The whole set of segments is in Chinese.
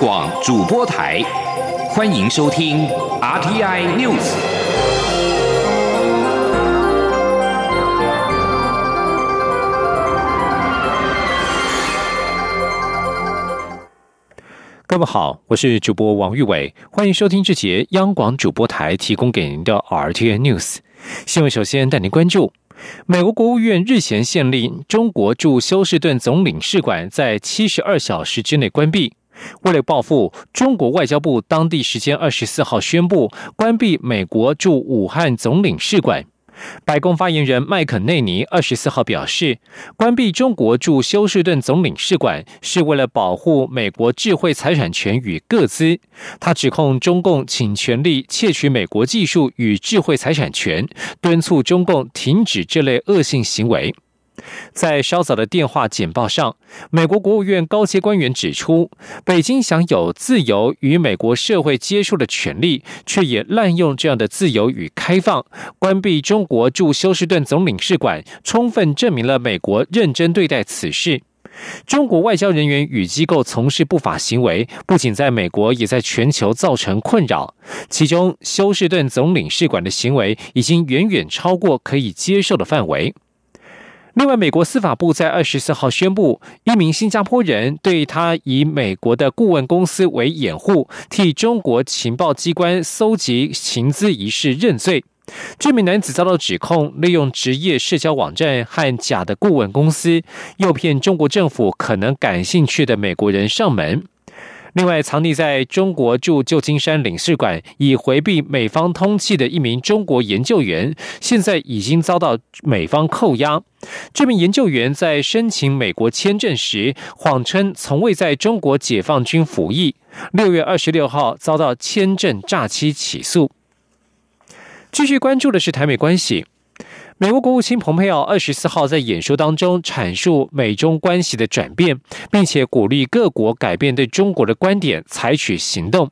广主播台，欢迎收听 RTI News。各位好，我是主播王玉伟，欢迎收听这节央广主播台提供给您的 RTI News 新闻。首先带您关注。美国国务院日前限令中国驻休斯顿总领事馆在七十二小时之内关闭。为了报复，中国外交部当地时间二十四号宣布关闭美国驻武汉总领事馆。白宫发言人麦肯内尼二十四号表示，关闭中国驻休斯顿总领事馆是为了保护美国智慧财产权与各资。他指控中共请权力窃取美国技术与智慧财产权，敦促中共停止这类恶性行为。在稍早的电话简报上，美国国务院高阶官员指出，北京享有自由与美国社会接触的权利，却也滥用这样的自由与开放，关闭中国驻休斯顿总领事馆，充分证明了美国认真对待此事。中国外交人员与机构从事不法行为，不仅在美国，也在全球造成困扰。其中，休斯顿总领事馆的行为已经远远超过可以接受的范围。另外，美国司法部在二十四号宣布，一名新加坡人对他以美国的顾问公司为掩护，替中国情报机关搜集情资一事认罪。这名男子遭到指控，利用职业社交网站和假的顾问公司，诱骗中国政府可能感兴趣的美国人上门。另外，藏匿在中国驻旧金山领事馆以回避美方通缉的一名中国研究员，现在已经遭到美方扣押。这名研究员在申请美国签证时，谎称从未在中国解放军服役。六月二十六号遭到签证诈欺起诉。继续关注的是台美关系。美国国务卿蓬佩奥二十四号在演说当中阐述美中关系的转变，并且鼓励各国改变对中国的观点，采取行动。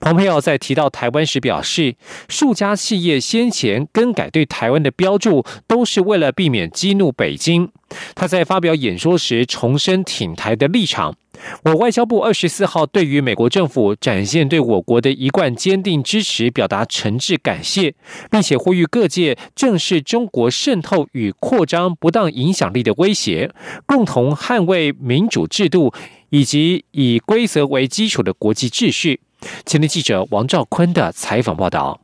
蓬佩奥在提到台湾时表示，数家企业先前更改对台湾的标注，都是为了避免激怒北京。他在发表演说时重申挺台的立场。我外交部二十四号对于美国政府展现对我国的一贯坚定支持表达诚挚感谢，并且呼吁各界正视中国渗透与扩张不当影响力的威胁，共同捍卫民主制度以及以规则为基础的国际秩序。前天记者王兆坤的采访报道。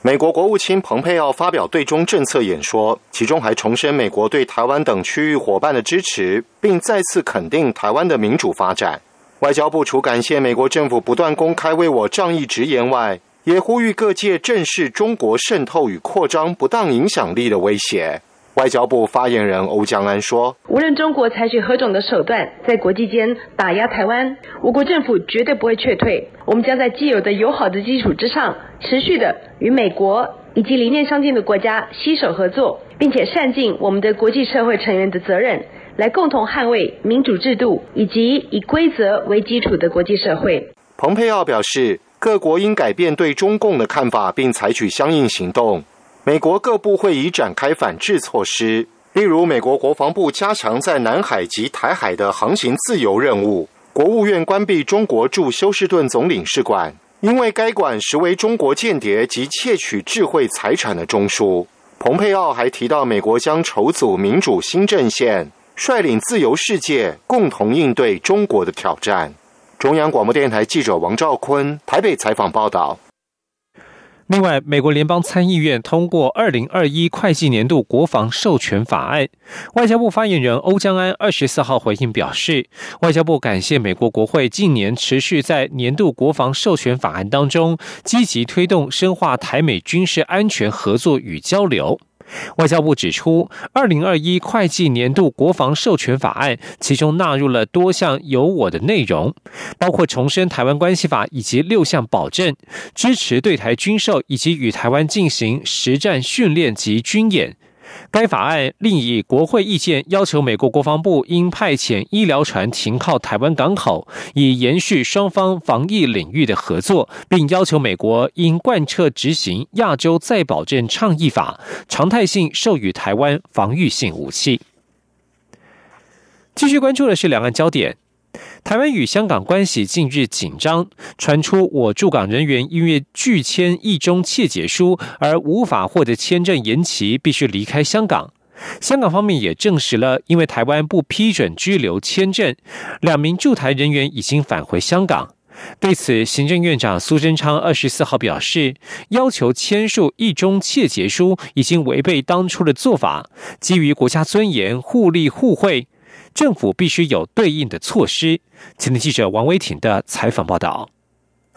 美国国务卿蓬佩奥发表对中政策演说，其中还重申美国对台湾等区域伙伴的支持，并再次肯定台湾的民主发展。外交部除感谢美国政府不断公开为我仗义直言外，也呼吁各界正视中国渗透与扩张不当影响力的威胁。外交部发言人欧江安说：“无论中国采取何种的手段，在国际间打压台湾，我国政府绝对不会撤退。我们将在既有的友好的基础之上，持续的与美国以及理念相近的国家携手合作，并且善尽我们的国际社会成员的责任，来共同捍卫民主制度以及以规则为基础的国际社会。”蓬佩奥表示，各国应改变对中共的看法，并采取相应行动。美国各部会已展开反制措施，例如美国国防部加强在南海及台海的航行自由任务；国务院关闭中国驻休斯顿总领事馆，因为该馆实为中国间谍及窃取智慧财产的中枢。蓬佩奥还提到，美国将筹组民主新阵线，率领自由世界共同应对中国的挑战。中央广播电台记者王兆坤台北采访报道。另外，美国联邦参议院通过二零二一会计年度国防授权法案。外交部发言人欧江安二十四号回应表示，外交部感谢美国国会近年持续在年度国防授权法案当中积极推动深化台美军事安全合作与交流。外交部指出，二零二一会计年度国防授权法案，其中纳入了多项有我的内容，包括重申台湾关系法以及六项保证，支持对台军售以及与台湾进行实战训练及军演。该法案另以国会意见要求美国国防部应派遣医疗船停靠台湾港口，以延续双方防疫领域的合作，并要求美国应贯彻执行亚洲再保证倡议法，常态性授予台湾防御性武器。继续关注的是两岸焦点。台湾与香港关系近日紧张，传出我驻港人员因为拒签一中切结书而无法获得签证延期，必须离开香港。香港方面也证实了，因为台湾不批准居留签证，两名驻台人员已经返回香港。对此，行政院长苏贞昌二十四号表示，要求签署一中切结书已经违背当初的做法，基于国家尊严，互利互惠。政府必须有对应的措施。前天记者王维挺的采访报道。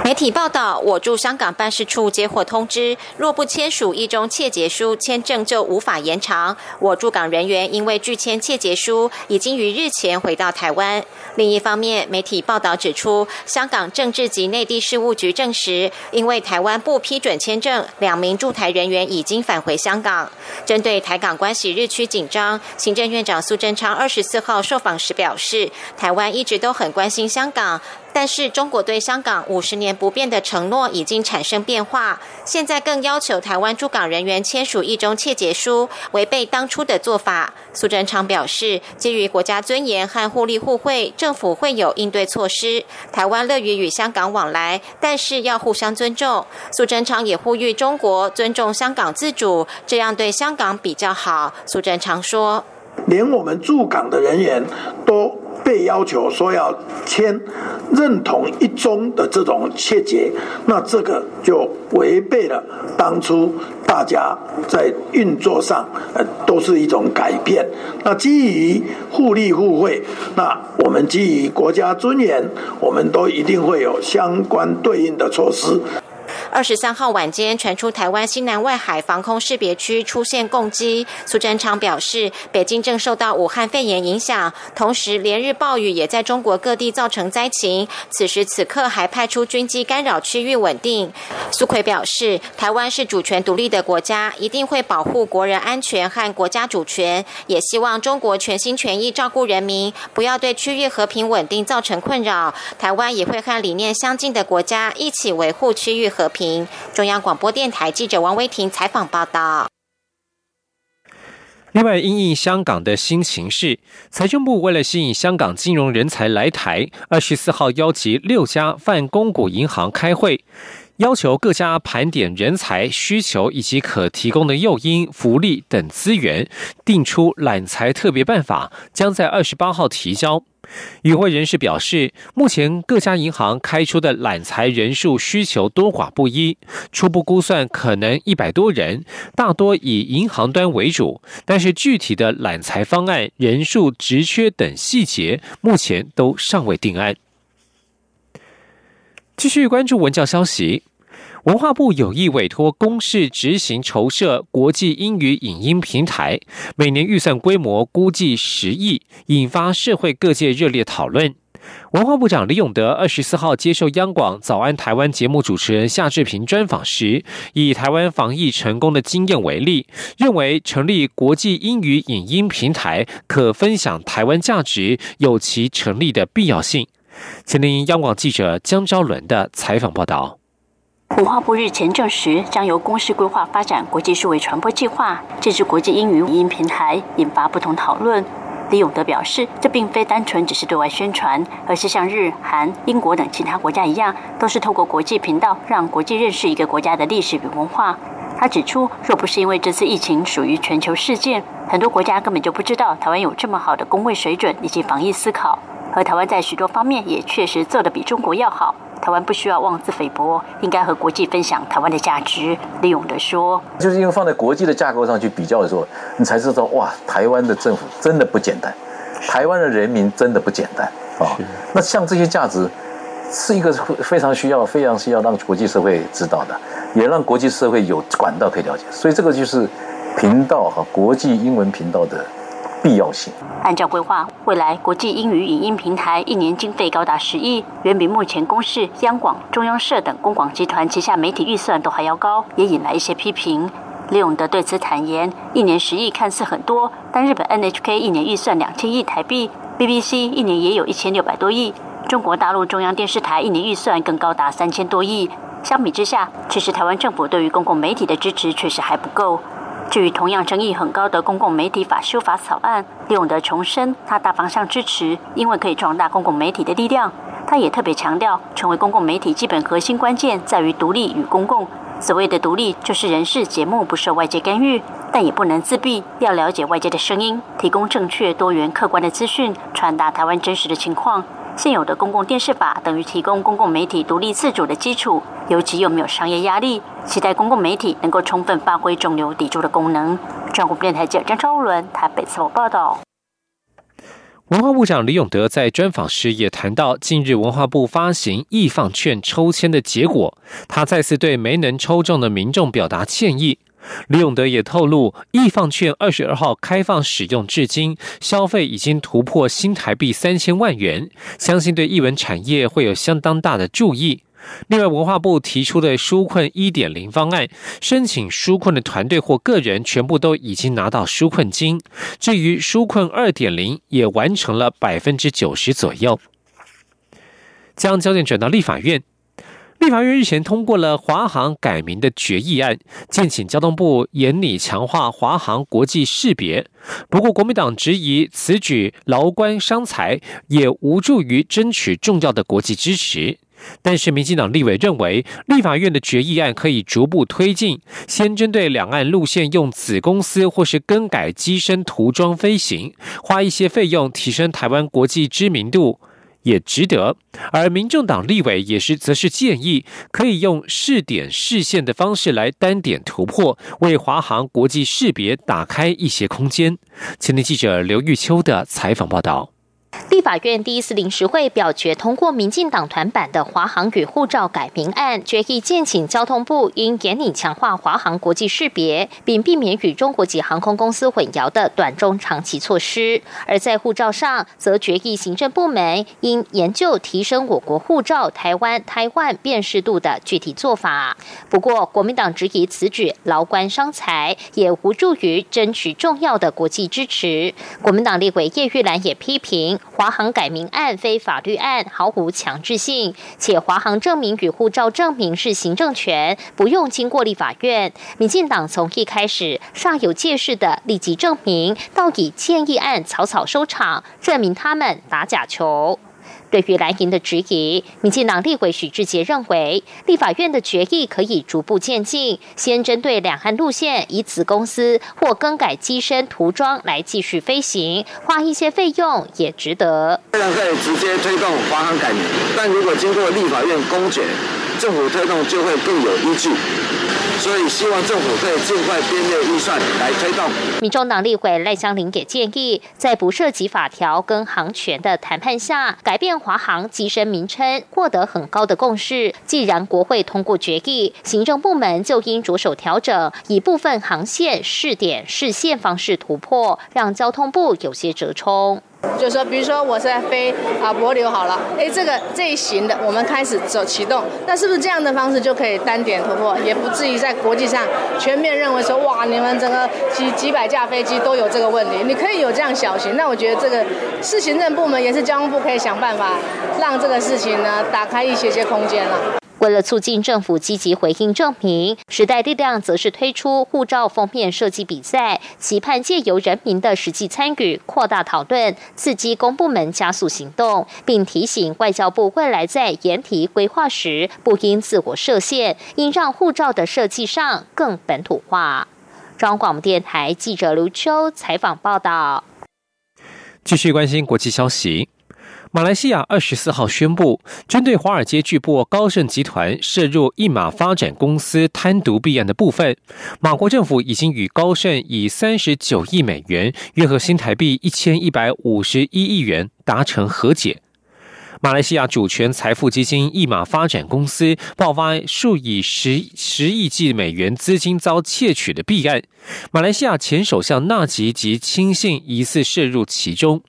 媒体报道，我驻香港办事处接获通知，若不签署一中切结书，签证就无法延长。我驻港人员因为拒签切结书，已经于日前回到台湾。另一方面，媒体报道指出，香港政治及内地事务局证实，因为台湾不批准签证，两名驻台人员已经返回香港。针对台港关系日趋紧张，行政院长苏贞昌二十四号受访时表示，台湾一直都很关心香港。但是中国对香港五十年不变的承诺已经产生变化，现在更要求台湾驻港人员签署一中切结书，违背当初的做法。苏贞昌表示，基于国家尊严和互利互惠，政府会有应对措施。台湾乐于与香港往来，但是要互相尊重。苏贞昌也呼吁中国尊重香港自主，这样对香港比较好。苏贞昌说：“连我们驻港的人员都。”被要求说要签认同一中的这种切结，那这个就违背了当初大家在运作上呃都是一种改变。那基于互利互惠，那我们基于国家尊严，我们都一定会有相关对应的措施。二十三号晚间传出台湾西南外海防空识别区出现攻击，苏贞昌表示，北京正受到武汉肺炎影响，同时连日暴雨也在中国各地造成灾情，此时此刻还派出军机干扰区域稳定。苏奎表示，台湾是主权独立的国家，一定会保护国人安全和国家主权，也希望中国全心全意照顾人民，不要对区域和平稳定造成困扰。台湾也会和理念相近的国家一起维护区域和平。中央广播电台记者王威婷采访报道。另外，因应香港的新形势，财政部为了吸引香港金融人才来台，二十四号邀集六家泛公股银行开会。要求各家盘点人才需求以及可提供的诱因、福利等资源，定出揽才特别办法，将在二十八号提交。与会人士表示，目前各家银行开出的揽才人数需求多寡不一，初步估算可能一百多人，大多以银行端为主，但是具体的揽才方案、人数、职缺等细节，目前都尚未定案。继续关注文教消息。文化部有意委托公视执行筹设国际英语影音平台，每年预算规模估计十亿，引发社会各界热烈讨论。文化部长李永德二十四号接受央广《早安台湾》节目主持人夏志平专访时，以台湾防疫成功的经验为例，认为成立国际英语影音平台可分享台湾价值，有其成立的必要性。前听央广记者江昭伦的采访报道。文化部日前证实，将由公司规划发展国际数位传播计划，这支国际英语语音平台，引发不同讨论。李永德表示，这并非单纯只是对外宣传，而是像日、韩、英国等其他国家一样，都是透过国际频道让国际认识一个国家的历史与文化。他指出，若不是因为这次疫情属于全球事件，很多国家根本就不知道台湾有这么好的工位水准以及防疫思考，而台湾在许多方面也确实做得比中国要好。台湾不需要妄自菲薄，应该和国际分享台湾的价值。李勇的说：“就是因为放在国际的架构上去比较的时候，你才知道哇，台湾的政府真的不简单，台湾的人民真的不简单啊。那像这些价值，是一个非常需要、非常需要让国际社会知道的，也让国际社会有管道可以了解。所以这个就是频道和国际英文频道的。”必要性。按照规划，未来国际英语影音平台一年经费高达十亿，远比目前公视、央广、中央社等公广集团旗下媒体预算都还要高，也引来一些批评。李永德对此坦言，一年十亿看似很多，但日本 NHK 一年预算两千亿台币，BBC 一年也有一千六百多亿，中国大陆中央电视台一年预算更高达三千多亿。相比之下，其实台湾政府对于公共媒体的支持确实还不够。至于同样争议很高的公共媒体法修法草案，李永德重申他大方向支持，因为可以壮大公共媒体的力量。他也特别强调，成为公共媒体基本核心关键在于独立与公共。所谓的独立，就是人事节目不受外界干预，但也不能自闭，要了解外界的声音，提供正确、多元、客观的资讯，传达台湾真实的情况。现有的公共电视法等于提供公共媒体独立自主的基础，尤其又没有商业压力，期待公共媒体能够充分发挥中流砥柱的功能。中国电台记者张超伦台北采访报道。文化部长李永德在专访时也谈到，近日文化部发行易放券抽签的结果，他再次对没能抽中的民众表达歉意。李永德也透露，易放券二十二号开放使用至今，消费已经突破新台币三千万元，相信对艺文产业会有相当大的注意。另外，文化部提出的纾困一点零方案，申请纾困的团队或个人全部都已经拿到纾困金。至于纾困二点零，也完成了百分之九十左右。将焦点转到立法院，立法院日前通过了华航改名的决议案，建请交通部严厉强化华航国际识别。不过，国民党质疑此举劳官伤财，也无助于争取重要的国际支持。但是，民进党立委认为，立法院的决议案可以逐步推进，先针对两岸路线用子公司或是更改机身涂装飞行，花一些费用提升台湾国际知名度，也值得。而民众党立委也是，则是建议可以用试点试线的方式来单点突破，为华航国际识别打开一些空间。前天记者刘玉秋的采访报道。法院第一次临时会表决通过民进党团版的华航与护照改名案，决议建请交通部应严厉强化华航国际识别，并避免与中国籍航空公司混淆的短中长期措施。而在护照上，则决议行政部门应研究提升我国护照台湾台湾辨识度的具体做法。不过，国民党质疑此举劳官伤财，也无助于争取重要的国际支持。国民党立委叶玉兰也批评。华行改名案非法律案，毫无强制性，且华航证明与护照证明是行政权，不用经过立法院。民进党从一开始煞有介事的立即证明，到以建议案草草收场，证明他们打假球。对于蓝营的质疑，民进党立委许志杰认为，立法院的决议可以逐步渐进，先针对两岸路线以子公司或更改机身涂装来继续飞行，花一些费用也值得。虽然可以直接推动华航改名，但如果经过立法院公决，政府推动就会更有依据。所以希望政府可以尽快编列预算来推动。民众党立委赖香林给建议，在不涉及法条跟航权的谈判下，改变华航机身名称，获得很高的共识。既然国会通过决议，行政部门就应着手调整，以部分航线试点试线方式突破，让交通部有些折冲。就是说，比如说我是在飞啊柏流好了，哎，这个这一型的我们开始走启动，那是不是这样的方式就可以单点突破，也不至于在国际上全面认为说哇，你们整个几几百架飞机都有这个问题？你可以有这样小型，那我觉得这个是行政部门也是交通部可以想办法让这个事情呢打开一些些空间了。为了促进政府积极回应证明，时代力量则是推出护照封面设计比赛，期盼借由人民的实际参与，扩大讨论，刺激公部门加速行动，并提醒外交部未来在研题规划时，不应自我设限，应让护照的设计上更本土化。中央广播电台记者卢秋采访报道。继续关心国际消息。马来西亚二十四号宣布，针对华尔街巨擘高盛集团涉入一马发展公司贪渎弊案的部分，马国政府已经与高盛以三十九亿美元（约合新台币一千一百五十一亿元）达成和解。马来西亚主权财富基金一马发展公司爆发数以十十亿计美元资金遭窃取的弊案，马来西亚前首相纳吉及亲信疑似涉入其中。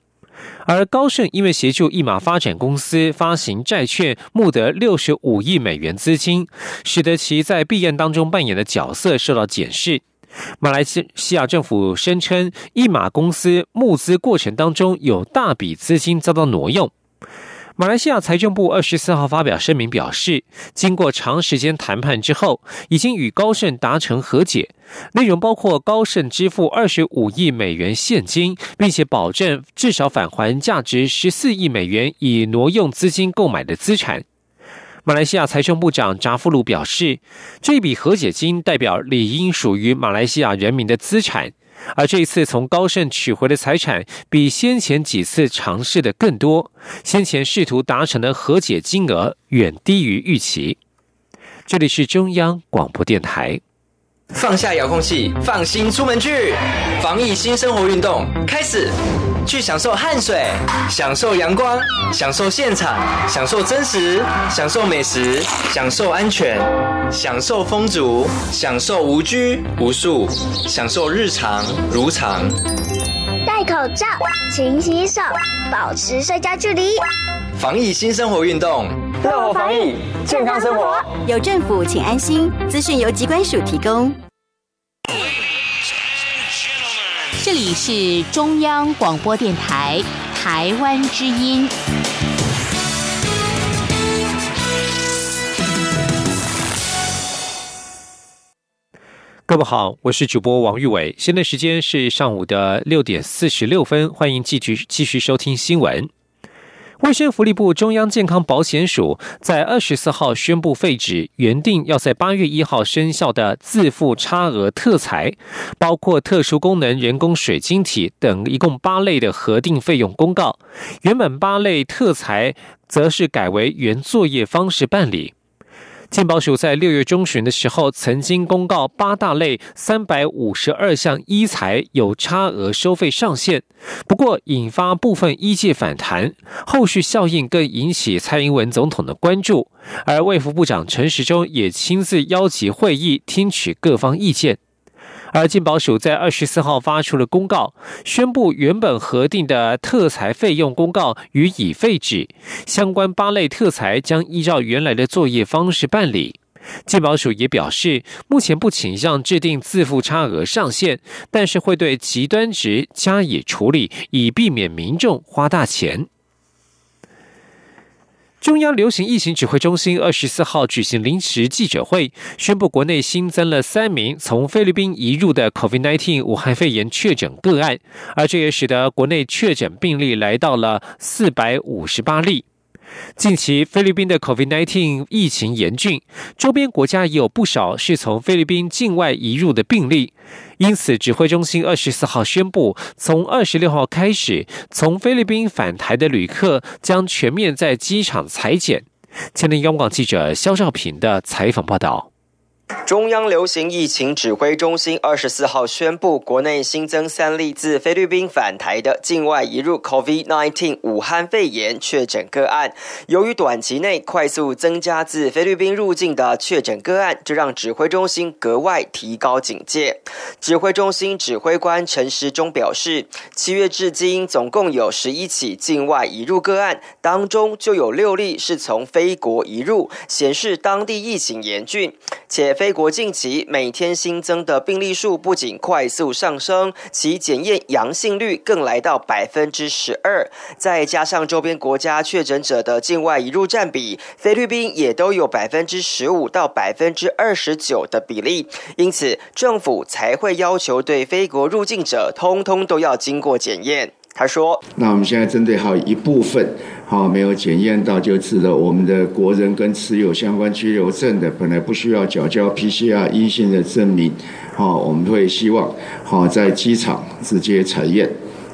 而高盛因为协助一马发展公司发行债券，募得六十五亿美元资金，使得其在弊案当中扮演的角色受到检视。马来西亚政府声称，一马公司募资过程当中有大笔资金遭到挪用。马来西亚财政部二十四号发表声明表示，经过长时间谈判之后，已经与高盛达成和解，内容包括高盛支付二十五亿美元现金，并且保证至少返还价值十四亿美元以挪用资金购买的资产。马来西亚财政部长扎夫鲁表示，这笔和解金代表理应属于马来西亚人民的资产。而这一次从高盛取回的财产比先前几次尝试的更多，先前试图达成的和解金额远低于预期。这里是中央广播电台。放下遥控器，放心出门去，防疫新生活运动开始。去享受汗水，享受阳光，享受现场，享受真实，享受美食，享受安全，享受风足，享受无拘无束，享受日常如常。戴口罩，勤洗手，保持社交距离。防疫新生活运动，乐活防疫，健康生活。有政府，请安心。资讯由机关署提供。这里是中央广播电台台湾之音。各位好，我是主播王玉伟，现在时间是上午的六点四十六分，欢迎继续继续收听新闻。卫生福利部中央健康保险署在二十四号宣布废止原定要在八月一号生效的自付差额特裁，包括特殊功能人工水晶体等一共八类的核定费用公告。原本八类特裁则是改为原作业方式办理。健保署在六月中旬的时候，曾经公告八大类三百五十二项医材有差额收费上限，不过引发部分医界反弹，后续效应更引起蔡英文总统的关注，而卫福部长陈时中也亲自邀集会议，听取各方意见。而健保署在二十四号发出了公告，宣布原本核定的特裁费用公告予以废止，相关八类特裁将依照原来的作业方式办理。健保署也表示，目前不倾向制定自付差额上限，但是会对极端值加以处理，以避免民众花大钱。中央流行疫情指挥中心二十四号举行临时记者会，宣布国内新增了三名从菲律宾移入的 COVID-19 武汉肺炎确诊个案，而这也使得国内确诊病例来到了四百五十八例。近期菲律宾的 COVID-19 疫情严峻，周边国家也有不少是从菲律宾境外移入的病例，因此指挥中心二十四号宣布，从二十六号开始，从菲律宾返台的旅客将全面在机场裁剪。前天央广记者肖兆平的采访报道。中央流行疫情指挥中心二十四号宣布，国内新增三例自菲律宾返台的境外移入 COVID-19 武汉肺炎确诊个案。由于短期内快速增加自菲律宾入境的确诊个案，这让指挥中心格外提高警戒。指挥中心指挥官陈时中表示，七月至今总共有十一起境外移入个案，当中就有六例是从非国移入，显示当地疫情严峻，且。非国近期每天新增的病例数不仅快速上升，其检验阳性率更来到百分之十二。再加上周边国家确诊者的境外移入占比，菲律宾也都有百分之十五到百分之二十九的比例。因此，政府才会要求对非国入境者，通通都要经过检验。他说：“那我们现在针对好一部分，好没有检验到就知道我们的国人跟持有相关居留证的，本来不需要缴交 PCR 阴性的证明，好，我们会希望好在机场直接采验。”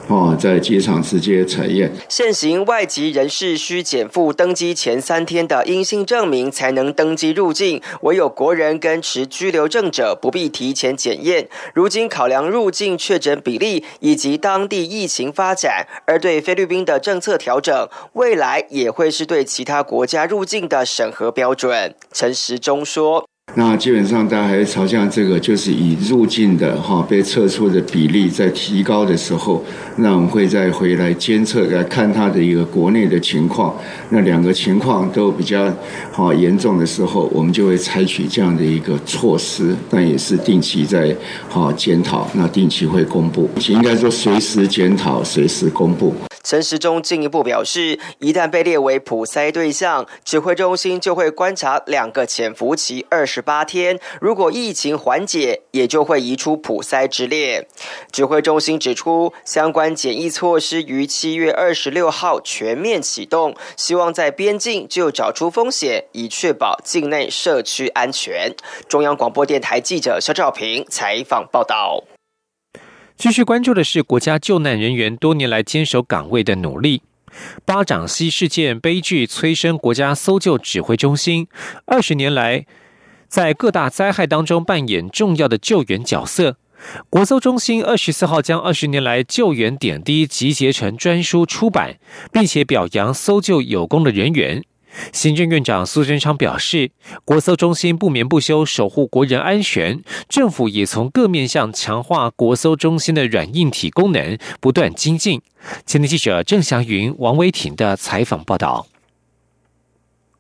哦，在机场直接采验。现行外籍人士需减负登机前三天的阴性证明，才能登机入境。唯有国人跟持居留证者不必提前检验。如今考量入境确诊比例以及当地疫情发展，而对菲律宾的政策调整，未来也会是对其他国家入境的审核标准。陈时中说。那基本上，大家还是朝向这个，就是以入境的哈被测出的比例在提高的时候，那我们会再回来监测来看它的一个国内的情况。那两个情况都比较好严重的时候，我们就会采取这样的一个措施。但也是定期在好检讨，那定期会公布，应该说随时检讨，随时公布。陈时中进一步表示，一旦被列为普筛对象，指挥中心就会观察两个潜伏期二十八天，如果疫情缓解，也就会移出普筛之列。指挥中心指出，相关检疫措施于七月二十六号全面启动，希望在边境就找出风险，以确保境内社区安全。中央广播电台记者肖兆平采访报道。继续关注的是国家救难人员多年来坚守岗位的努力。巴掌溪事件悲剧催生国家搜救指挥中心，二十年来在各大灾害当中扮演重要的救援角色。国搜中心二十四号将二十年来救援点滴集结成专书出版，并且表扬搜救有功的人员。行政院长苏贞昌表示，国搜中心不眠不休守护国人安全，政府也从各面向强化国搜中心的软硬体功能，不断精进。前天记者郑祥云、王威婷的采访报道。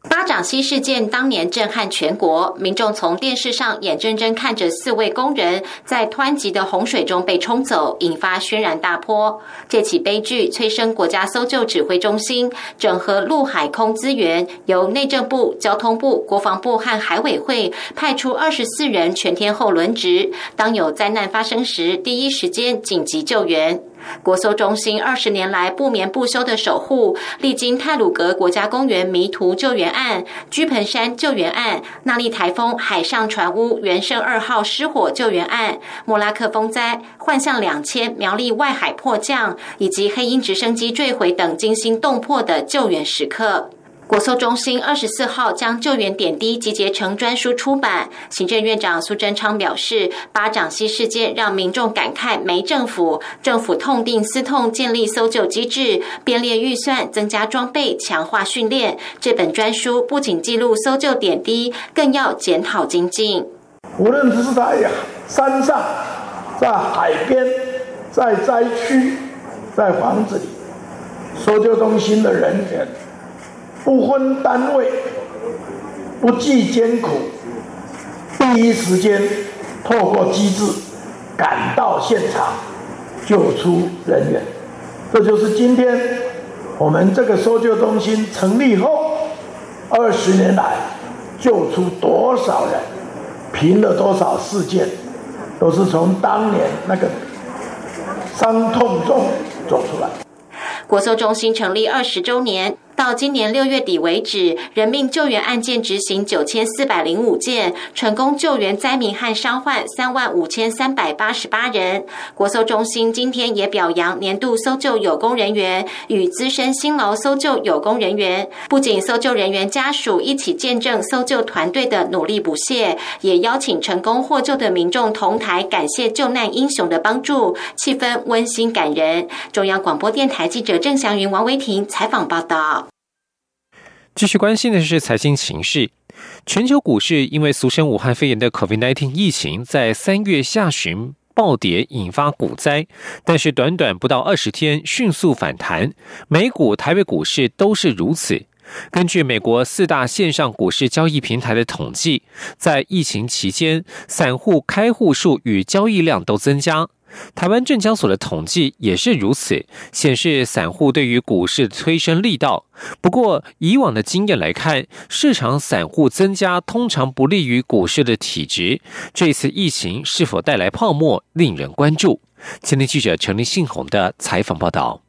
巴掌溪事件当年震撼全国，民众从电视上眼睁睁看着四位工人在湍急的洪水中被冲走，引发轩然大波。这起悲剧催生国家搜救指挥中心，整合陆海空资源，由内政部、交通部、国防部和海委会派出二十四人全天候轮值，当有灾难发生时，第一时间紧急救援。国搜中心二十年来不眠不休的守护，历经泰鲁格国家公园迷途救援案、居盆山救援案、纳利台风海上船屋原生二号失火救援案、莫拉克风灾、幻象两千苗栗外海迫降，以及黑鹰直升机坠毁等惊心动魄的救援时刻。国搜中心二十四号将救援点滴集结成专书出版。行政院长苏贞昌表示，巴掌溪事件让民众感慨没政府，政府痛定思痛，建立搜救机制，编列预算，增加装备，强化训练。这本专书不仅记录搜救点滴，更要检讨精进。无论是在山上、在海边、在灾区、在房子里，搜救中心的人员。不分单位，不计艰苦，第一时间透过机制赶到现场救出人员。这就是今天我们这个搜救中心成立后二十年来救出多少人，平了多少事件，都是从当年那个伤痛中走出来。国搜中心成立二十周年。到今年六月底为止，人命救援案件执行九千四百零五件，成功救援灾民和伤患三万五千三百八十八人。国搜中心今天也表扬年度搜救有功人员与资深辛劳搜救有功人员，不仅搜救人员家属一起见证搜救团队的努力不懈，也邀请成功获救的民众同台感谢救难英雄的帮助，气氛温馨感人。中央广播电台记者郑祥云、王维婷采访报道。继续关心的是财经形势，全球股市因为俗称武汉肺炎的 COVID-19 疫情，在三月下旬暴跌，引发股灾，但是短短不到二十天迅速反弹，美股、台北股市都是如此。根据美国四大线上股市交易平台的统计，在疫情期间，散户开户数与交易量都增加。台湾证交所的统计也是如此，显示散户对于股市催生力道。不过，以往的经验来看，市场散户增加通常不利于股市的体质。这次疫情是否带来泡沫，令人关注。前天记者陈立信宏的采访报道。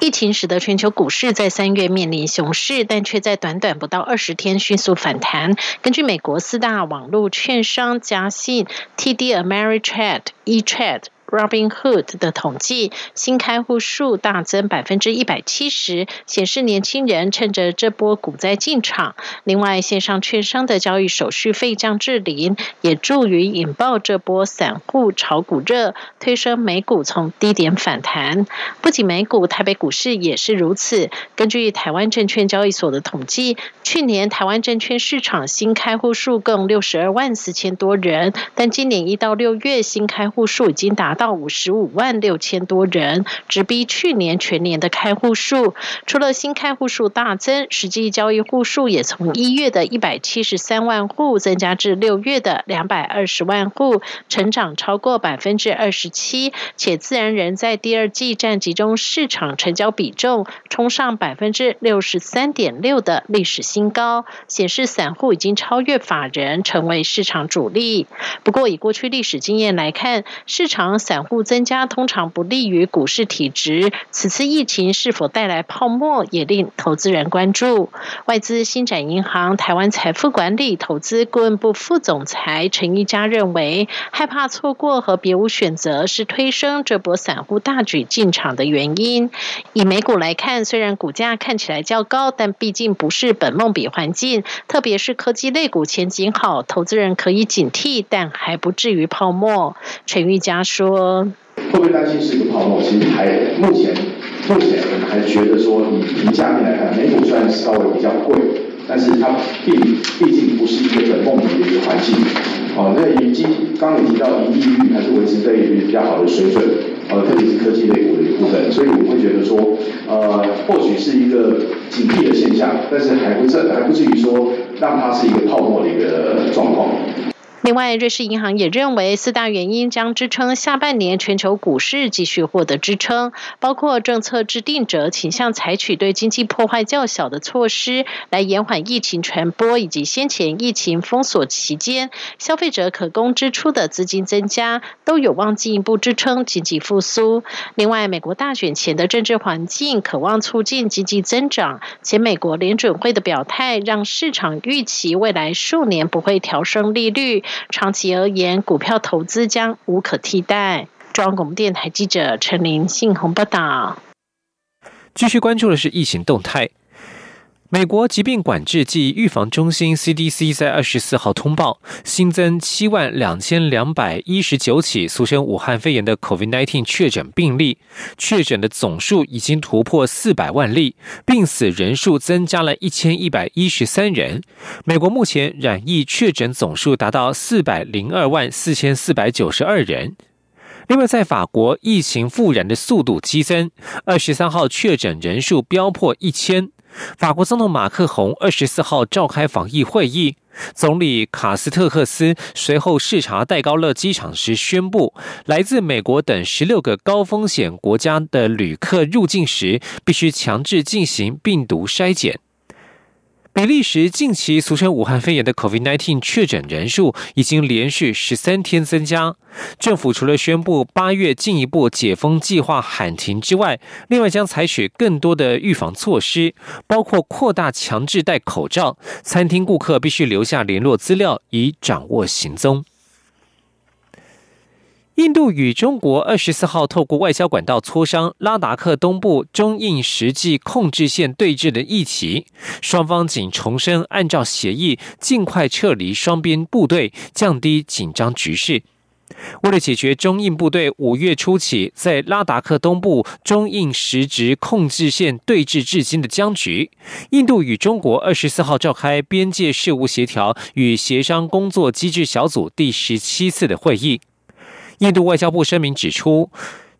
疫情使得全球股市在三月面临熊市，但却在短短不到二十天迅速反弹。根据美国四大网络券商嘉信、TD Ameritrade、eTrade。Robinhood 的统计，新开户数大增百分之一百七十，显示年轻人趁着这波股灾进场。另外，线上券商的交易手续费降至零，也助于引爆这波散户炒股热，推升美股从低点反弹。不仅美股，台北股市也是如此。根据台湾证券交易所的统计，去年台湾证券市场新开户数共六十二万四千多人，但今年一到六月新开户数已经达到。到五十五万六千多人，直逼去年全年的开户数。除了新开户数大增，实际交易户数也从一月的一百七十三万户增加至六月的两百二十万户，成长超过百分之二十七。且自然人在第二季占集中市场成交比重冲上百分之六十三点六的历史新高，显示散户已经超越法人，成为市场主力。不过，以过去历史经验来看，市场散户增加通常不利于股市体质。此次疫情是否带来泡沫，也令投资人关注。外资新展银行台湾财富管理投资顾问部副总裁陈一佳认为，害怕错过和别无选择是推升这波散户大举进场的原因。以美股来看，虽然股价看起来较高，但毕竟不是本梦比环境，特别是科技类股前景好，投资人可以警惕，但还不至于泡沫。陈玉佳说：“会不会担心是一个泡沫？其实还目前目前我们还觉得说，以评价面来看，美股虽然稍微比较贵，但是它毕毕竟不是一个本梦比的一个环境。哦，那以及刚刚提到盈利率还是维持在一个比较好的水准。”呃，特别是科技类股的一部分，所以我会觉得说，呃，或许是一个警惕的现象，但是还不至还不至于说让它是一个泡沫的一个状况。另外，瑞士银行也认为四大原因将支撑下半年全球股市继续获得支撑，包括政策制定者倾向采取对经济破坏较小的措施来延缓疫情传播，以及先前疫情封锁期间消费者可供支出的资金增加，都有望进一步支撑经济复苏。另外，美国大选前的政治环境渴望促进经济增长，且美国联准会的表态让市场预期未来数年不会调升利率。长期而言，股票投资将无可替代。中央广播电台记者陈林信宏报道。继续关注的是疫情动态。美国疾病管制及预防中心 （CDC） 在二十四号通报，新增七万两千两百一十九起俗称武汉肺炎的 COVID-19 确诊病例，确诊的总数已经突破四百万例，病死人数增加了一千一百一十三人。美国目前染疫确诊总数达到四百零二万四千四百九十二人。另外，在法国，疫情复燃的速度激增，二十三号确诊人数飙破一千。法国总统马克宏二十四号召开防疫会议，总理卡斯特克斯随后视察戴高乐机场时宣布，来自美国等十六个高风险国家的旅客入境时，必须强制进行病毒筛检。比利时近期俗称武汉肺炎的 COVID-19 确诊人数已经连续十三天增加。政府除了宣布八月进一步解封计划喊停之外，另外将采取更多的预防措施，包括扩大强制戴口罩，餐厅顾客必须留下联络资料以掌握行踪。印度与中国二十四号透过外交管道磋商拉达克东部中印实际控制线对峙的议题，双方仅重申按照协议尽快撤离双边部队，降低紧张局势。为了解决中印部队五月初起在拉达克东部中印实质控制线对峙至今的僵局，印度与中国二十四号召开边界事务协调与协商工作机制小组第十七次的会议。印度外交部声明指出，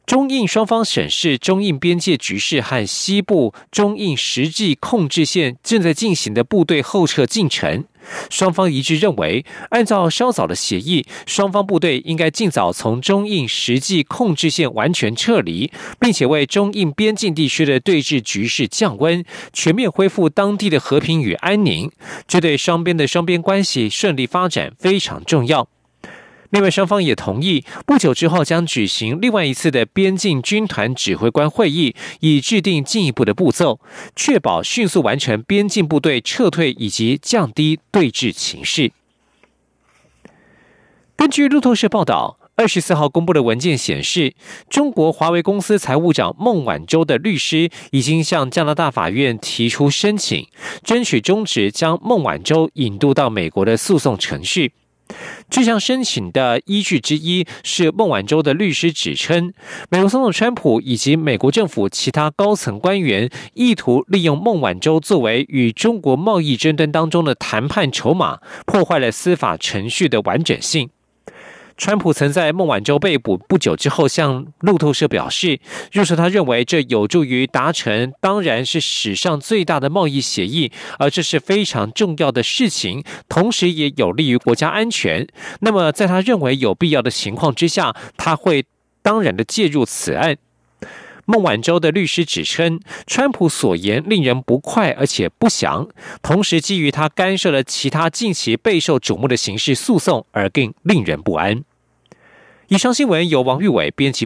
中印双方审视中印边界局势和西部中印实际控制线正在进行的部队后撤进程。双方一致认为，按照稍早的协议，双方部队应该尽早从中印实际控制线完全撤离，并且为中印边境地区的对峙局势降温，全面恢复当地的和平与安宁。这对双边的双边关系顺利发展非常重要。另外，双方也同意不久之后将举行另外一次的边境军团指挥官会议，以制定进一步的步骤，确保迅速完成边境部队撤退以及降低对峙情势。根据路透社报道，二十四号公布的文件显示，中国华为公司财务长孟晚舟的律师已经向加拿大法院提出申请，争取终止将孟晚舟引渡到美国的诉讼程序。这项申请的依据之一是孟晚舟的律师指称，美国总统川普以及美国政府其他高层官员意图利用孟晚舟作为与中国贸易争端当中的谈判筹码，破坏了司法程序的完整性。川普曾在孟晚舟被捕不久之后，向路透社表示，若是他认为这有助于达成，当然是史上最大的贸易协议，而这是非常重要的事情，同时也有利于国家安全。那么，在他认为有必要的情况之下，他会当然的介入此案。孟晚舟的律师指称，川普所言令人不快而且不祥，同时基于他干涉了其他近期备受瞩目的刑事诉讼而更令人不安。以上新闻由王玉伟编辑